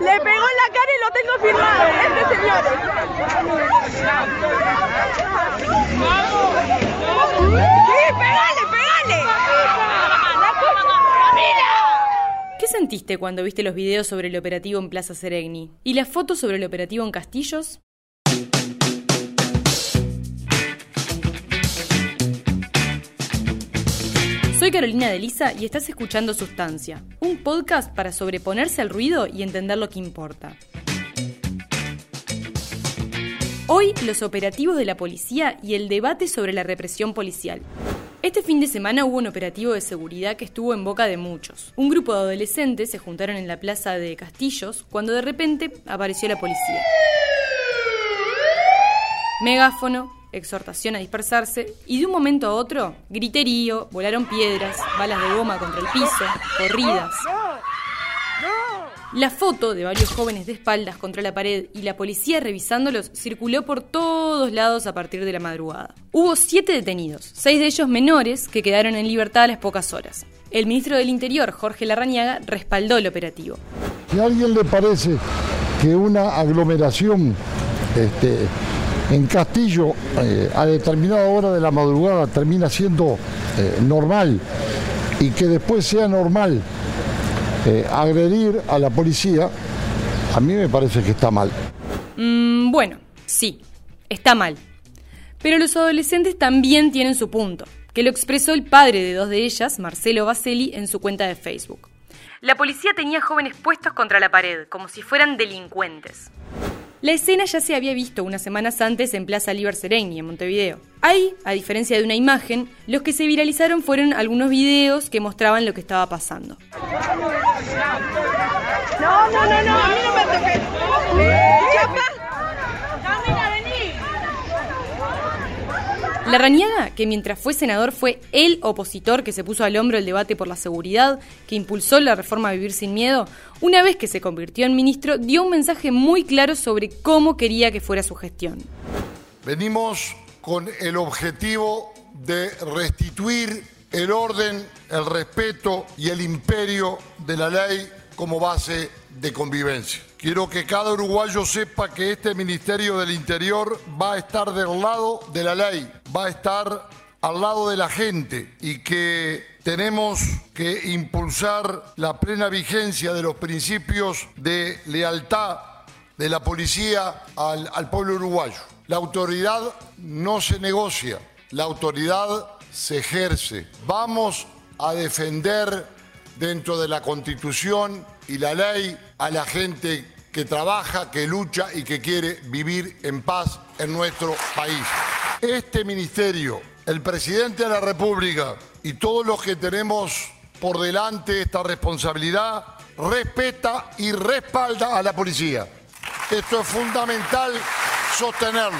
Le pegó en la cara y lo tengo firmado, este señor. Sí, pegale, pegale. ¿Qué sentiste cuando viste los videos sobre el operativo en Plaza Seregni? ¿Y las fotos sobre el operativo en Castillos? Carolina de Lisa y estás escuchando Sustancia, un podcast para sobreponerse al ruido y entender lo que importa. Hoy los operativos de la policía y el debate sobre la represión policial. Este fin de semana hubo un operativo de seguridad que estuvo en boca de muchos. Un grupo de adolescentes se juntaron en la plaza de Castillos cuando de repente apareció la policía. Megáfono, exhortación a dispersarse y de un momento a otro, griterío, volaron piedras, balas de goma contra el piso, corridas. La foto de varios jóvenes de espaldas contra la pared y la policía revisándolos circuló por todos lados a partir de la madrugada. Hubo siete detenidos, seis de ellos menores que quedaron en libertad a las pocas horas. El ministro del Interior, Jorge Larrañaga, respaldó el operativo. Si a alguien le parece que una aglomeración este, en Castillo eh, a determinada hora de la madrugada termina siendo eh, normal y que después sea normal eh, agredir a la policía, a mí me parece que está mal. Mm, bueno, sí, está mal. Pero los adolescentes también tienen su punto, que lo expresó el padre de dos de ellas, Marcelo Baselli, en su cuenta de Facebook. La policía tenía jóvenes puestos contra la pared, como si fueran delincuentes. La escena ya se había visto unas semanas antes en Plaza Liber Sereni, en Montevideo. Ahí, a diferencia de una imagen, los que se viralizaron fueron algunos videos que mostraban lo que estaba pasando. No, no, no, no, a mí no me. Larrañaga, que mientras fue senador fue el opositor que se puso al hombro el debate por la seguridad, que impulsó la reforma Vivir sin Miedo, una vez que se convirtió en ministro, dio un mensaje muy claro sobre cómo quería que fuera su gestión. Venimos con el objetivo de restituir el orden, el respeto y el imperio de la ley como base de convivencia. Quiero que cada uruguayo sepa que este Ministerio del Interior va a estar del lado de la ley, va a estar al lado de la gente y que tenemos que impulsar la plena vigencia de los principios de lealtad de la policía al, pueblo uruguayo. La autoridad no se negocia, la autoridad se ejerce. Vamos a defender dentro de la Constitución y la ley a la gente que trabaja, que lucha y que quiere vivir en paz en nuestro país. Este ministerio, el presidente de la República y todos los que tenemos por delante esta responsabilidad, respeta y respalda a la policía. Esto es fundamental sostenerlo.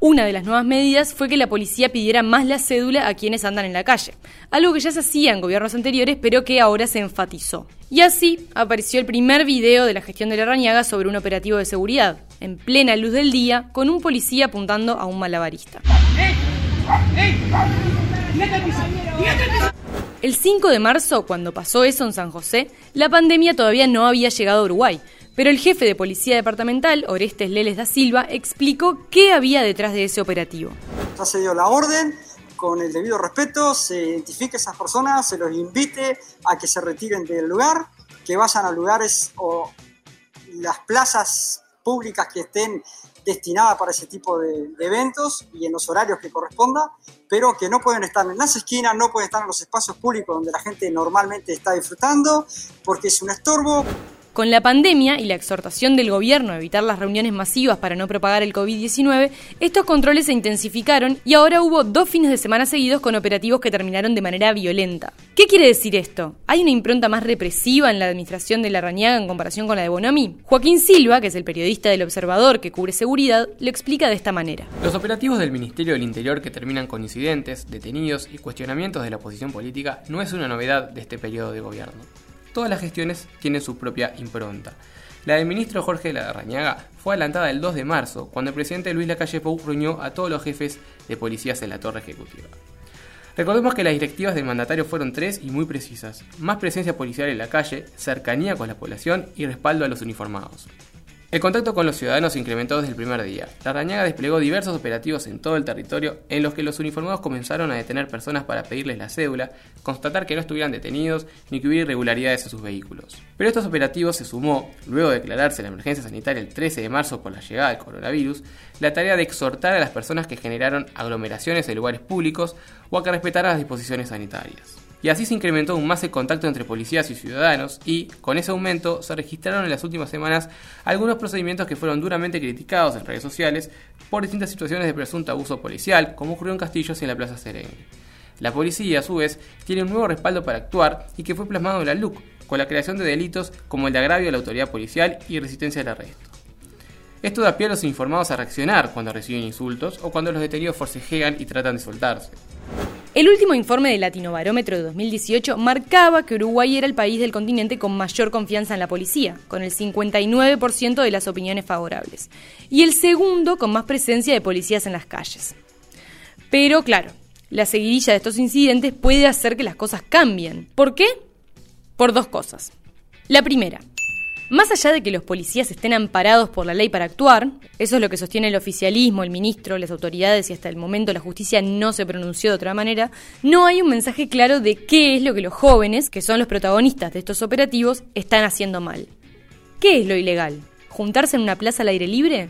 Una de las nuevas medidas fue que la policía pidiera más la cédula a quienes andan en la calle, algo que ya se hacía en gobiernos anteriores pero que ahora se enfatizó. Y así apareció el primer video de la gestión de la Rañaga sobre un operativo de seguridad, en plena luz del día, con un policía apuntando a un malabarista. El 5 de marzo, cuando pasó eso en San José, la pandemia todavía no había llegado a Uruguay, pero el jefe de policía departamental, Orestes Leles da Silva, explicó qué había detrás de ese operativo. Ya se dio la orden, con el debido respeto, se identifique a esas personas, se los invite a que se retiren del lugar, que vayan a lugares o las plazas públicas que estén destinadas para ese tipo de, de eventos y en los horarios que corresponda, pero que no pueden estar en las esquinas, no pueden estar en los espacios públicos donde la gente normalmente está disfrutando, porque es un estorbo. Con la pandemia y la exhortación del gobierno a evitar las reuniones masivas para no propagar el COVID-19, estos controles se intensificaron y ahora hubo dos fines de semana seguidos con operativos que terminaron de manera violenta. ¿Qué quiere decir esto? ¿Hay una impronta más represiva en la administración de la Rañaga en comparación con la de Bonomi? Joaquín Silva, que es el periodista del Observador que cubre seguridad, lo explica de esta manera. Los operativos del Ministerio del Interior que terminan con incidentes, detenidos y cuestionamientos de la posición política no es una novedad de este periodo de gobierno todas las gestiones tienen su propia impronta. La del ministro Jorge Larrañaga fue adelantada el 2 de marzo, cuando el presidente Luis Lacalle Pou reunió a todos los jefes de policías en la torre ejecutiva. Recordemos que las directivas del mandatario fueron tres y muy precisas. Más presencia policial en la calle, cercanía con la población y respaldo a los uniformados. El contacto con los ciudadanos se incrementó desde el primer día. La Rañaga desplegó diversos operativos en todo el territorio en los que los uniformados comenzaron a detener personas para pedirles la cédula, constatar que no estuvieran detenidos ni que hubiera irregularidades en sus vehículos. Pero estos operativos se sumó, luego de declararse la emergencia sanitaria el 13 de marzo por la llegada del coronavirus, la tarea de exhortar a las personas que generaron aglomeraciones en lugares públicos o a que respetaran las disposiciones sanitarias y así se incrementó aún más el contacto entre policías y ciudadanos y, con ese aumento, se registraron en las últimas semanas algunos procedimientos que fueron duramente criticados en redes sociales por distintas situaciones de presunto abuso policial, como ocurrió en Castillos y en la Plaza Serengue. La policía, a su vez, tiene un nuevo respaldo para actuar y que fue plasmado en la LUC, con la creación de delitos como el de agravio a la autoridad policial y resistencia al arresto. Esto da pie a los informados a reaccionar cuando reciben insultos o cuando los detenidos forcejean y tratan de soltarse. El último informe del Latinobarómetro de 2018 marcaba que Uruguay era el país del continente con mayor confianza en la policía, con el 59% de las opiniones favorables, y el segundo con más presencia de policías en las calles. Pero claro, la seguidilla de estos incidentes puede hacer que las cosas cambien. ¿Por qué? Por dos cosas. La primera, más allá de que los policías estén amparados por la ley para actuar, eso es lo que sostiene el oficialismo, el ministro, las autoridades y hasta el momento la justicia no se pronunció de otra manera, no hay un mensaje claro de qué es lo que los jóvenes, que son los protagonistas de estos operativos, están haciendo mal. ¿Qué es lo ilegal? ¿Juntarse en una plaza al aire libre?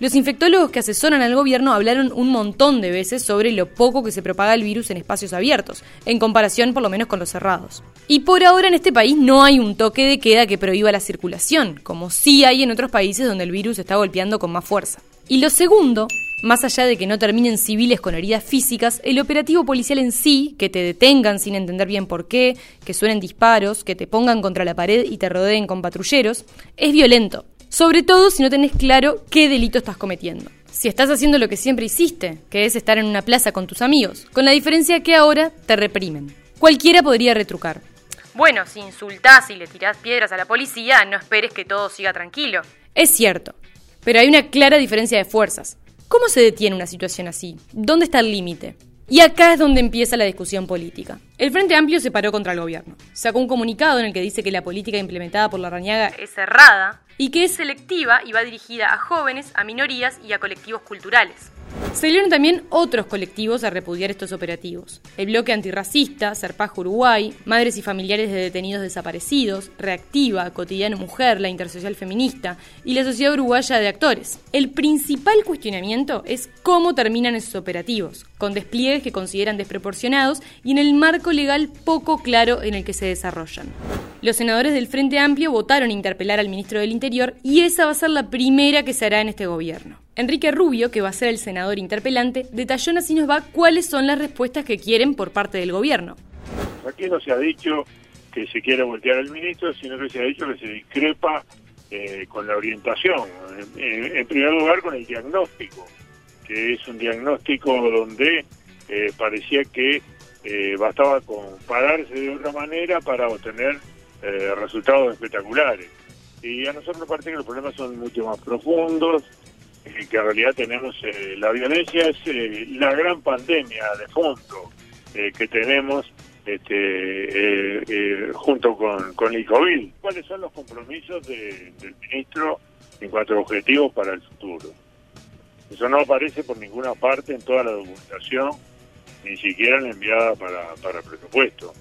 Los infectólogos que asesoran al gobierno hablaron un montón de veces sobre lo poco que se propaga el virus en espacios abiertos, en comparación por lo menos con los cerrados. Y por ahora en este país no hay un toque de queda que prohíba la circulación, como sí hay en otros países donde el virus está golpeando con más fuerza. Y lo segundo, más allá de que no terminen civiles con heridas físicas, el operativo policial en sí, que te detengan sin entender bien por qué, que suenen disparos, que te pongan contra la pared y te rodeen con patrulleros, es violento sobre todo si no tenés claro qué delito estás cometiendo. Si estás haciendo lo que siempre hiciste, que es estar en una plaza con tus amigos, con la diferencia que ahora te reprimen. Cualquiera podría retrucar. Bueno, si insultás y le tirás piedras a la policía, no esperes que todo siga tranquilo. Es cierto, pero hay una clara diferencia de fuerzas. ¿Cómo se detiene una situación así? ¿Dónde está el límite? Y acá es donde empieza la discusión política. El Frente Amplio se paró contra el gobierno. Sacó un comunicado en el que dice que la política implementada por la Rañaga es cerrada y que es selectiva y va dirigida a jóvenes, a minorías y a colectivos culturales. Salieron también otros colectivos a repudiar estos operativos. El bloque antirracista, Serpaj Uruguay, Madres y Familiares de Detenidos Desaparecidos, Reactiva, Cotidiano Mujer, la Intersocial Feminista y la Sociedad Uruguaya de Actores. El principal cuestionamiento es cómo terminan esos operativos, con despliegues que consideran desproporcionados y en el marco legal poco claro en el que se desarrollan. Los senadores del Frente Amplio votaron interpelar al ministro del Interior y esa va a ser la primera que se hará en este gobierno. Enrique Rubio, que va a ser el senador interpelante, detalló en Así nos va cuáles son las respuestas que quieren por parte del gobierno. Aquí no se ha dicho que se quiere voltear al ministro, sino que se ha dicho que se discrepa eh, con la orientación. En, primer lugar, con el diagnóstico, que es un diagnóstico donde eh, parecía que eh, bastaba con pararse de otra manera para obtener resultados espectaculares. Y a nosotros nos parece que los problemas son mucho más profundos, eh, que en realidad tenemos eh, la violencia es eh, la gran pandemia de fondo que tenemos este, junto con, con el COVID. ¿Cuáles son los compromisos del ministro en cuanto a objetivos para el futuro? Eso no aparece por ninguna parte en toda la documentación, ni siquiera en la enviada para, para presupuesto.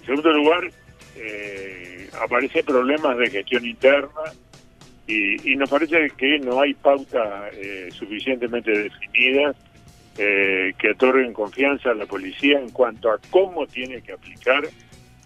En segundo lugar, aparecen problemas de gestión interna y, nos parece que no hay pautas eh, suficientemente definidas eh, que otorguen confianza a la policía en cuanto a cómo tiene que aplicar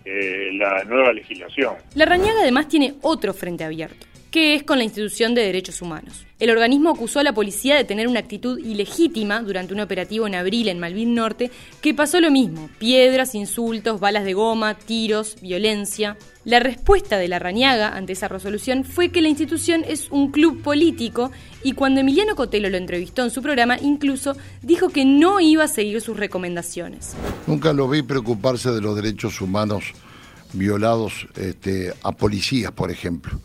eh, la nueva legislación. La Rañaga además tiene otro frente abierto que es con la institución de derechos humanos. El organismo acusó a la policía de tener una actitud ilegítima durante un operativo en abril en Malvin Norte, que pasó lo mismo, piedras, insultos, balas de goma, tiros, violencia. La respuesta de la Rañaga ante esa resolución fue que la institución es un club político y cuando Emiliano Cotelo lo entrevistó en su programa, incluso dijo que no iba a seguir sus recomendaciones. Nunca lo vi preocuparse de los derechos humanos violados este, a policías, por ejemplo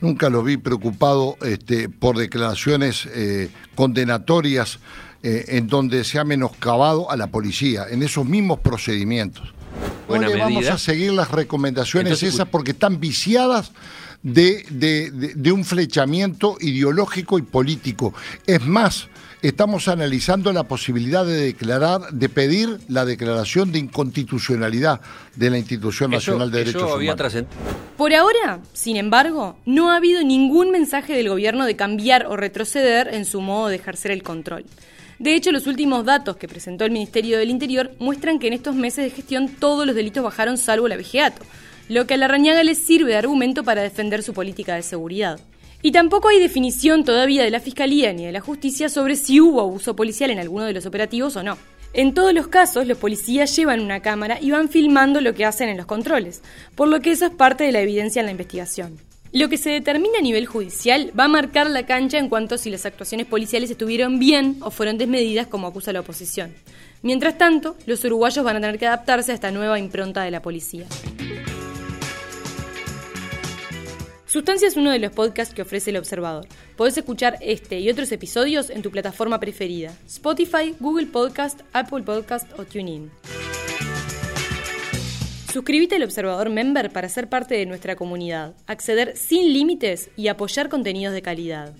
Nunca lo vi preocupado este, por declaraciones eh, condenatorias eh, en donde se ha menoscabado a la policía, en esos mismos procedimientos. Buena no le vamos a seguir las recomendaciones Entonces, esas porque están viciadas de, de- de- de un flechamiento ideológico y político. Es más, estamos analizando la posibilidad de declarar, de pedir la declaración de inconstitucionalidad de la Institución Eso, Nacional de Derechos Humanos. Por ahora, sin embargo, no ha habido ningún mensaje del gobierno de cambiar o retroceder en su modo de ejercer el control. De hecho, los últimos datos que presentó el Ministerio del Interior muestran que en estos meses de gestión todos los delitos bajaron salvo la vejeato, lo que a la Rañaga les sirve de argumento para defender su política de seguridad. Y tampoco hay definición todavía de la Fiscalía ni de la Justicia sobre si hubo abuso policial en alguno de los operativos o no. En todos los casos, los policías llevan una cámara y van filmando lo que hacen en los controles, por lo que eso es parte de la evidencia en la investigación. Lo que se determina a nivel judicial va a marcar la cancha en cuanto a si las actuaciones policiales estuvieron bien o fueron desmedidas como acusa la oposición. Mientras tanto, los uruguayos van a tener que adaptarse a esta nueva impronta de la policía. Sustancia es uno de los podcasts que ofrece El Observador. Podés escuchar este y otros episodios en tu plataforma preferida: Spotify, Google Podcast, Apple Podcast o TuneIn. Suscríbete al Observador Member para ser parte de nuestra comunidad, acceder sin límites y apoyar contenidos de calidad.